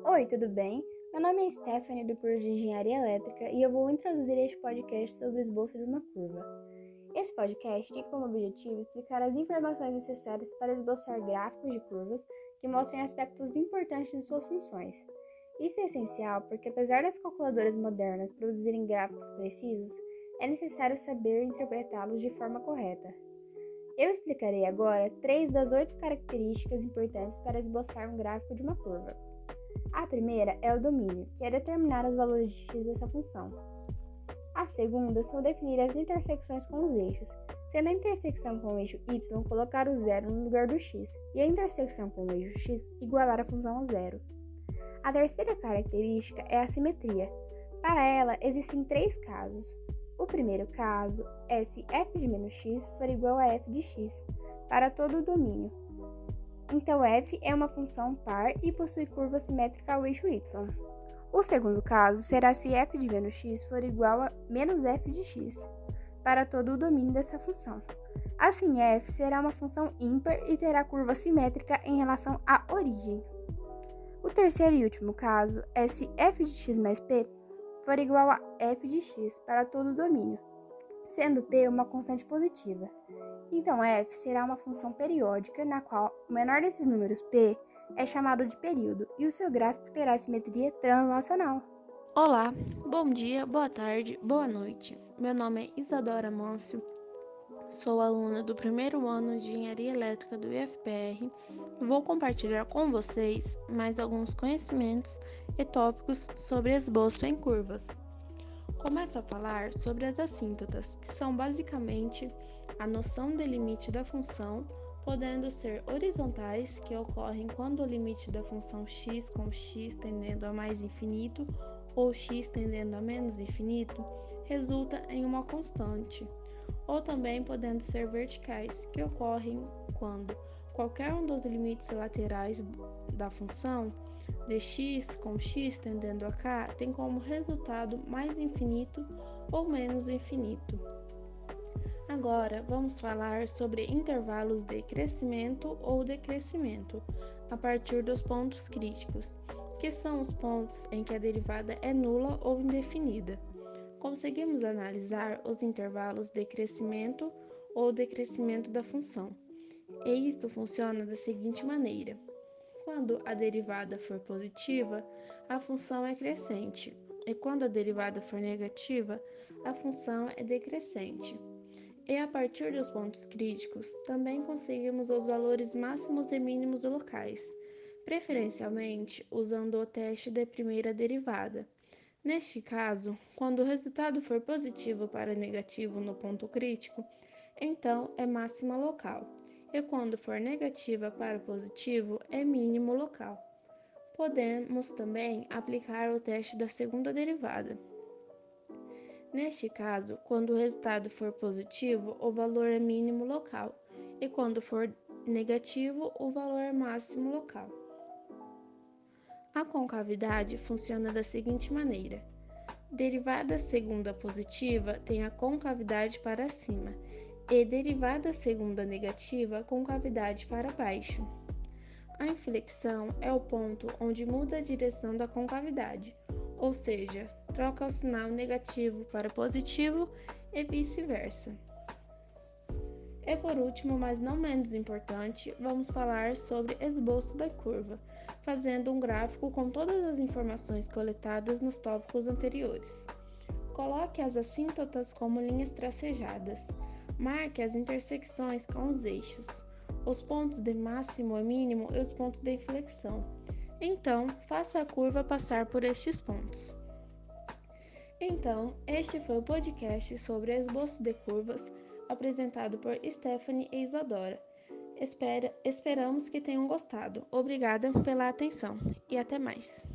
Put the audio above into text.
Oi, tudo bem? Meu nome é Stephanie do curso de Engenharia Elétrica e eu vou introduzir este podcast sobre o esboço de uma curva. Esse podcast tem como objetivo explicar as informações necessárias para esboçar gráficos de curvas que mostrem aspectos importantes de suas funções. Isso é essencial porque, apesar das calculadoras modernas produzirem gráficos precisos, é necessário saber interpretá-los de forma correta. Eu explicarei agora três das oito características importantes para esboçar um gráfico de uma curva. A primeira é o domínio, que é determinar os valores de x dessa função. A segunda são definir as intersecções com os eixos, sendo a intersecção com o eixo y colocar o zero no lugar do x, e a intersecção com o eixo x igualar a função a zero. A terceira característica é a simetria. Para ela, existem três casos. O primeiro caso é se f de menos x for igual a f de x para todo o domínio. Então f é uma função par e possui curva simétrica ao eixo y. O segundo caso será se f de menos x for igual a menos f de x para todo o domínio dessa função. Assim, f será uma função ímpar e terá curva simétrica em relação à origem. O terceiro e último caso é se f de x mais p for igual a f de x para todo o domínio, sendo p uma constante positiva. Então f será uma função periódica na qual o menor desses números p é chamado de período e o seu gráfico terá simetria translacional. Olá, bom dia, boa tarde, boa noite. Meu nome é Isadora Mâncio, sou aluna do primeiro ano de Engenharia Elétrica do IFPR vou compartilhar com vocês mais alguns conhecimentos e tópicos sobre esboço em curvas. Começo a falar sobre as assíntotas, que são basicamente a noção de limite da função, podendo ser horizontais, que ocorrem quando o limite da função x com x tendendo a mais infinito ou x tendendo a menos infinito resulta em uma constante, ou também podendo ser verticais, que ocorrem quando qualquer um dos limites laterais da função dx com x tendendo a k tem como resultado mais infinito ou menos infinito. Agora vamos falar sobre intervalos de crescimento ou decrescimento a partir dos pontos críticos, que são os pontos em que a derivada é nula ou indefinida. Conseguimos analisar os intervalos de crescimento ou decrescimento da função. E isto funciona da seguinte maneira: quando a derivada for positiva, a função é crescente, e quando a derivada for negativa, a função é decrescente. E a partir dos pontos críticos, também conseguimos os valores máximos e mínimos locais, preferencialmente usando o teste de primeira derivada. Neste caso, quando o resultado for positivo para negativo no ponto crítico, então é máxima local e quando for negativa para positivo, é mínimo local. Podemos também aplicar o teste da segunda derivada. Neste caso, quando o resultado for positivo, o valor é mínimo local, e quando for negativo, o valor é máximo local. A concavidade funciona da seguinte maneira: derivada segunda positiva tem a concavidade para cima e derivada segunda negativa com cavidade para baixo. A inflexão é o ponto onde muda a direção da concavidade, ou seja, troca o sinal negativo para positivo e vice-versa. E por último, mas não menos importante, vamos falar sobre esboço da curva, fazendo um gráfico com todas as informações coletadas nos tópicos anteriores. Coloque as assíntotas como linhas tracejadas. Marque as intersecções com os eixos, os pontos de máximo e mínimo e os pontos de inflexão. Então, faça a curva passar por estes pontos. Então, este foi o podcast sobre esboço de curvas, apresentado por Stephanie e Isadora. Espera, esperamos que tenham gostado. Obrigada pela atenção e até mais.